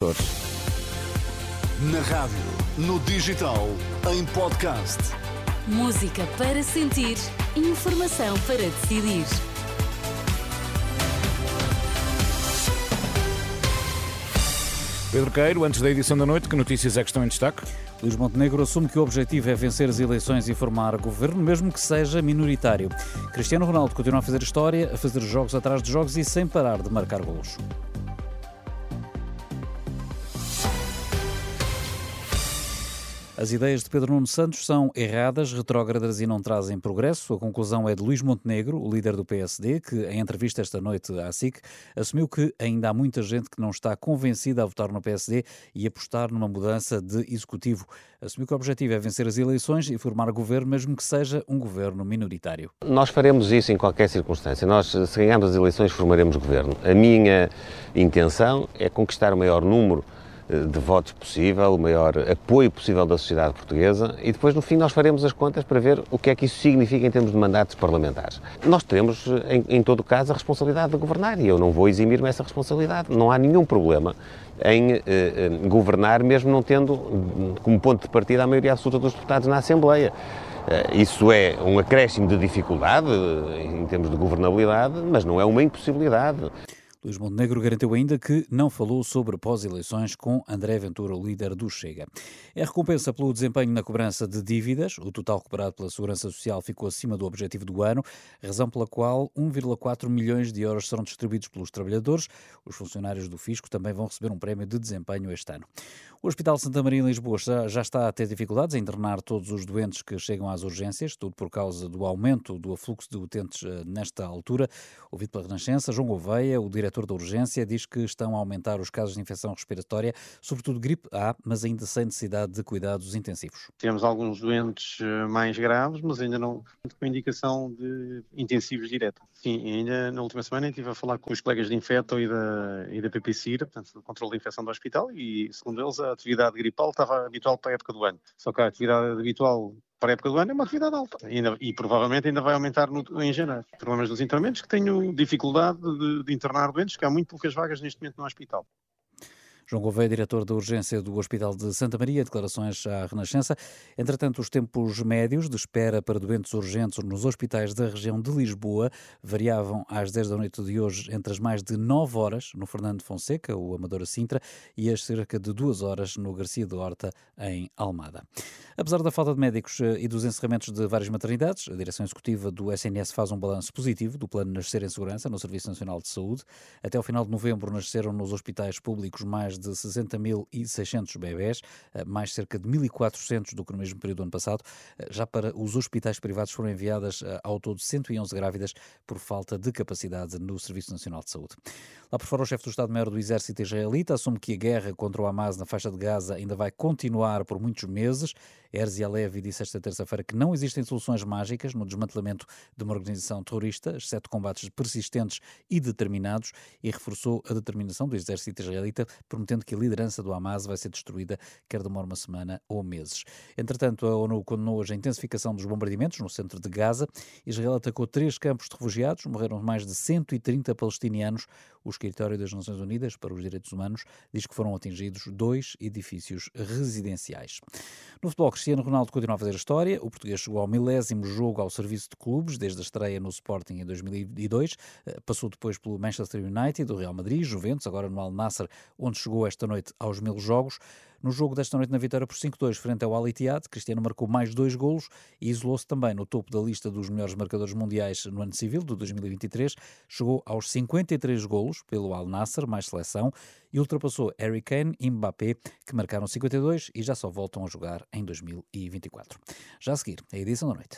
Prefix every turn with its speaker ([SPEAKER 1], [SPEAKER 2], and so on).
[SPEAKER 1] Na rádio, no digital, em podcast.
[SPEAKER 2] Música para sentir, informação para decidir.
[SPEAKER 3] Pedro Queiro, antes da edição da noite, que notícias é que estão em destaque?
[SPEAKER 4] Luís Montenegro assume que o objetivo é vencer as eleições e formar governo, mesmo que seja minoritário. Cristiano Ronaldo continua a fazer história, a fazer jogos atrás de jogos e sem parar de marcar golos. As ideias de Pedro Nuno Santos são erradas, retrógradas e não trazem progresso. A conclusão é de Luís Montenegro, o líder do PSD, que, em entrevista esta noite à SIC, assumiu que ainda há muita gente que não está convencida a votar no PSD e apostar numa mudança de executivo. Assumiu que o objetivo é vencer as eleições e formar governo, mesmo que seja um governo minoritário.
[SPEAKER 5] Nós faremos isso em qualquer circunstância. Nós, se ganharmos as eleições, formaremos governo. A minha intenção é conquistar o maior número de votos possível, o maior apoio possível da sociedade portuguesa e depois no fim nós faremos as contas para ver o que é que isso significa em termos de mandatos parlamentares. Nós teremos, eh, em, em todo caso, a responsabilidade de governar e eu não vou eximir-me essa responsabilidade. Não há nenhum problema em eh, eh, governar, mesmo não tendo hum, como ponto de partida a maioria absoluta dos deputados na Assembleia. Isso é um acréscimo de dificuldade em termos de governabilidade, mas não é uma impossibilidade.
[SPEAKER 4] Luís Montenegro garantiu ainda que não falou sobre pós-eleições com André Ventura, o líder do Chega. É recompensa pelo desempenho na cobrança de dívidas. O total recuperado pela Segurança Social ficou acima do objetivo do ano, razão pela qual 1,4 milhões de euros serão distribuídos pelos trabalhadores. Os funcionários do Fisco também vão receber um prémio de desempenho este ano. O Hospital Santa Maria em Lisboa já, está a ter dificuldades em internar todos os doentes que chegam às urgências, tudo por causa do aumento do afluxo de utentes eh, nesta altura. Ouvido pela Renascença, João Gouveia, o diretor da urgência, diz que estão a aumentar os casos de infecção respiratória, sobretudo gripe A, mas ainda sem necessidade de cuidados intensivos.
[SPEAKER 6] Temos alguns doentes eh, mais graves, mas ainda não com indicação de intensivos diretos. Sim, ainda na última semana estive a falar com os colegas de Infeto e da, e da PPCIR, portanto, do controle de infecção do hospital, e segundo eles a atividade gripal estava habitual para a época do ano. Só que a atividade habitual para a época do ano é uma atividade alta e, ainda, e provavelmente ainda vai aumentar no, em janeiro. Problemas dos internamentos que tenho dificuldade de, de internar doentes, que há muito poucas vagas neste momento no hospital.
[SPEAKER 4] João Gouveia, diretor da urgência do Hospital de Santa Maria, declarações à Renascença. Entretanto, os tempos médios de espera para doentes urgentes nos hospitais da região de Lisboa variavam às 10 da noite de hoje entre as mais de 9 horas no Fernando Fonseca, o Amadora Sintra, e as cerca de 2 horas no Garcia de Horta, em Almada. Apesar da falta de médicos eh, e dos encerramentos de várias maternidades, a direção executiva do SNS faz um balanço positivo do plano Nascer em Segurança no Serviço Nacional de Saúde. Até ao final de novembro nasceram nos hospitais públicos mais de 60.600 bebés, eh, mais cerca de 1.400 do que no mesmo período do ano passado. Eh, já para os hospitais privados foram enviadas eh, ao todo 111 grávidas por falta de capacidade no Serviço Nacional de Saúde. Lá por fora, o chefe do Estado-Maior do Exército israelita assume que a guerra contra o Hamas na faixa de Gaza ainda vai continuar por muitos meses. Erzi Alevi disse esta terça-feira que não existem soluções mágicas no desmantelamento de uma organização terrorista, exceto combates persistentes e determinados, e reforçou a determinação do exército israelita, prometendo que a liderança do Hamas vai ser destruída, quer demore uma semana ou meses. Entretanto, a ONU condenou hoje a intensificação dos bombardeamentos no centro de Gaza. Israel atacou três campos de refugiados, morreram mais de 130 palestinianos. O escritório das Nações Unidas para os Direitos Humanos diz que foram atingidos dois edifícios residenciais. No futebol, Cristiano Ronaldo continua a fazer história. O português chegou ao milésimo jogo ao serviço de clubes, desde a estreia no Sporting em 2002. Eh, passou depois pelo Manchester United, do Real Madrid, Juventus, agora no Al Nassr, onde chegou esta noite aos mil jogos. No jogo desta noite na vitória por 5-2 frente ao Al Ittihad, Cristiano marcou mais dois golos e isolou-se também no topo da lista dos melhores marcadores mundiais no ano civil de 2023. Chegou aos 53 golos pelo Al Nassr, mais seleção, e ultrapassou Harry Kane e Mbappé, que marcaram 52 e já só voltam a jogar em 2024. Já a seguir, a edição da noite.